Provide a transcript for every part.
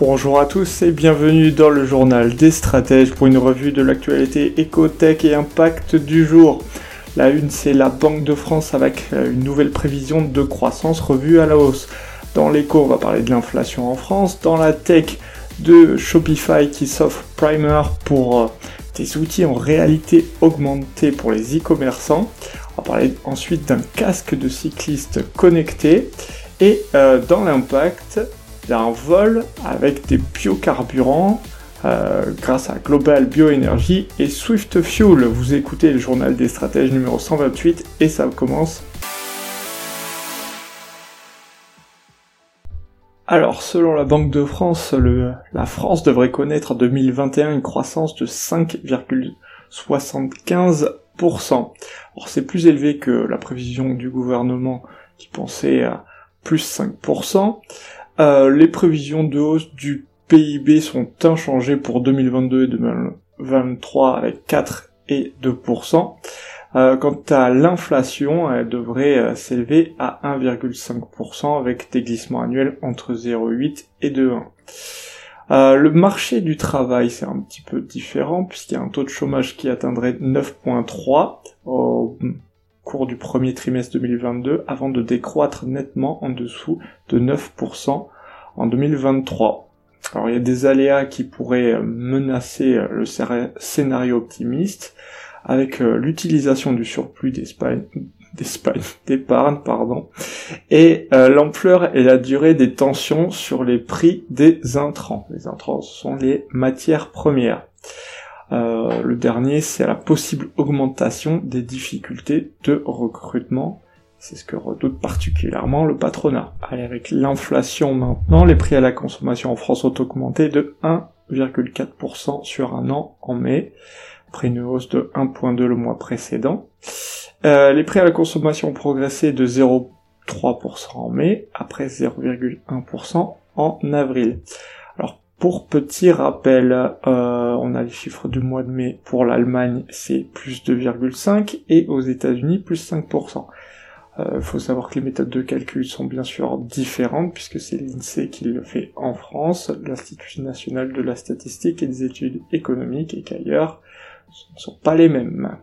Bonjour à tous et bienvenue dans le journal des stratèges pour une revue de l'actualité écotech et impact du jour. La une, c'est la Banque de France avec euh, une nouvelle prévision de croissance revue à la hausse. Dans l'éco, on va parler de l'inflation en France. Dans la tech, de Shopify qui s'offre Primer pour euh, des outils en réalité augmentée pour les e-commerçants. On va parler ensuite d'un casque de cycliste connecté. Et euh, dans l'impact, d'un vol avec des biocarburants euh, grâce à Global Bioénergie et Swift Fuel. Vous écoutez le journal des stratèges numéro 128 et ça commence. Alors, selon la Banque de France, la France devrait connaître en 2021 une croissance de 5,75%. Alors, c'est plus élevé que la prévision du gouvernement qui pensait à plus 5%. Euh, les prévisions de hausse du PIB sont inchangées pour 2022 et 2023 avec 4 et 2%. Euh, quant à l'inflation, elle devrait euh, s'élever à 1,5% avec des glissements annuels entre 0,8 et 2,1. Euh, le marché du travail, c'est un petit peu différent puisqu'il y a un taux de chômage qui atteindrait 9,3 au cours du premier trimestre 2022 avant de décroître nettement en dessous de 9% en 2023. Alors il y a des aléas qui pourraient menacer le scénario optimiste avec euh, l'utilisation du surplus d'Espagne d'épargne, pardon, et euh, l'ampleur et la durée des tensions sur les prix des intrants. Les intrants sont les matières premières. Euh, le dernier, c'est la possible augmentation des difficultés de recrutement. C'est ce que redoute particulièrement le patronat. Allez, avec l'inflation maintenant, les prix à la consommation en France ont augmenté de 1,4% sur un an en mai, après une hausse de 1,2 le mois précédent. Euh, les prix à la consommation ont progressé de 0,3% en mai, après 0,1% en avril. Pour petit rappel, euh, on a les chiffres du mois de mai. Pour l'Allemagne, c'est plus 2,5 et aux États-Unis, plus 5%. Il euh, faut savoir que les méthodes de calcul sont bien sûr différentes puisque c'est l'INSEE qui le fait en France, l'Institut national de la statistique et des études économiques et qu'ailleurs, ce ne sont pas les mêmes.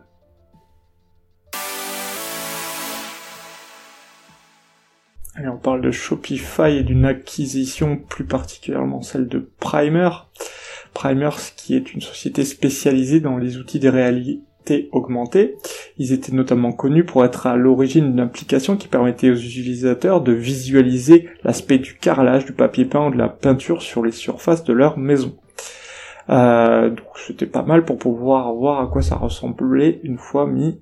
Allez, on parle de Shopify et d'une acquisition plus particulièrement celle de Primer. Primer, qui est une société spécialisée dans les outils de réalité augmentée. Ils étaient notamment connus pour être à l'origine d'une application qui permettait aux utilisateurs de visualiser l'aspect du carrelage, du papier peint ou de la peinture sur les surfaces de leur maison. Euh, donc c'était pas mal pour pouvoir voir à quoi ça ressemblait une fois mis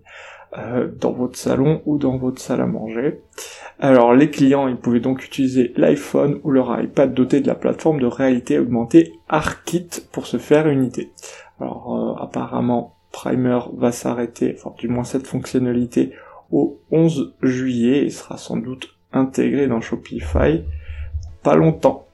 euh, dans votre salon ou dans votre salle à manger. Alors les clients, ils pouvaient donc utiliser l'iPhone ou leur iPad doté de la plateforme de réalité augmentée ARKit pour se faire une idée. Alors euh, apparemment Primer va s'arrêter, enfin du moins cette fonctionnalité, au 11 juillet et sera sans doute intégré dans Shopify pas longtemps.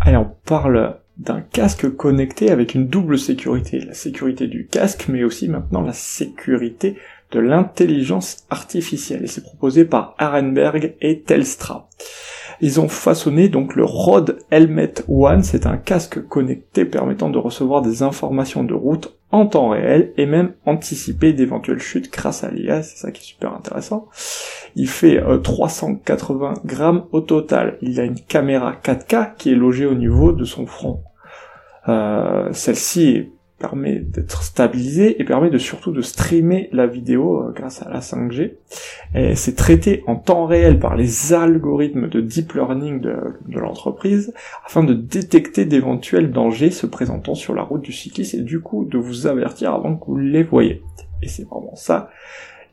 Allez, on parle d'un casque connecté avec une double sécurité. La sécurité du casque, mais aussi maintenant la sécurité de l'intelligence artificielle. Et c'est proposé par Arenberg et Telstra. Ils ont façonné donc le Rode Helmet One, c'est un casque connecté permettant de recevoir des informations de route en temps réel et même anticiper d'éventuelles chutes grâce à l'IA, c'est ça qui est super intéressant. Il fait 380 euh, grammes au total. Il a une caméra 4K qui est logée au niveau de son front. Euh, celle-ci permet d'être stabilisée et permet de surtout de streamer la vidéo euh, grâce à la 5G. Et c'est traité en temps réel par les algorithmes de deep learning de, de l'entreprise afin de détecter d'éventuels dangers se présentant sur la route du cycliste et du coup de vous avertir avant que vous les voyez. Et c'est vraiment ça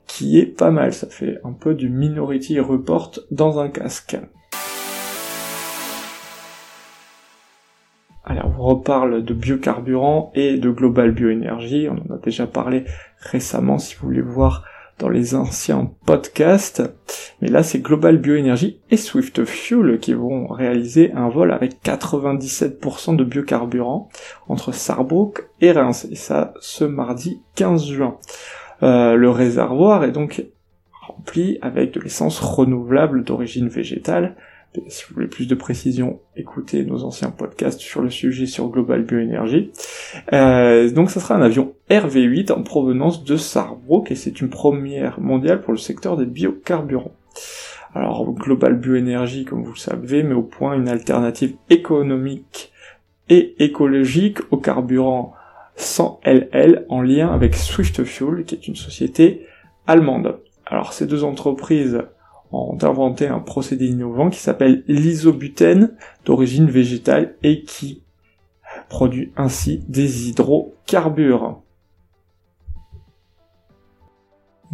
qui est pas mal, ça fait un peu du Minority Report dans un casque. Allez, on reparle de biocarburant et de Global Bioénergie. On en a déjà parlé récemment si vous voulez voir dans les anciens podcasts. Mais là, c'est Global Bioénergie et Swift Fuel qui vont réaliser un vol avec 97% de biocarburant entre Sarrebruck et Reims. Et ça, ce mardi 15 juin. Euh, le réservoir est donc rempli avec de l'essence renouvelable d'origine végétale si vous voulez plus de précision, écoutez nos anciens podcasts sur le sujet sur Global Bioénergie. Euh, donc ça sera un avion RV8 en provenance de Sarrebruck et c'est une première mondiale pour le secteur des biocarburants. Alors Global Bioénergie, comme vous le savez, met au point une alternative économique et écologique au carburant sans LL en lien avec Swift Fuel, qui est une société allemande. Alors ces deux entreprises ont inventé un procédé innovant qui s'appelle l'isobutène d'origine végétale et qui produit ainsi des hydrocarbures.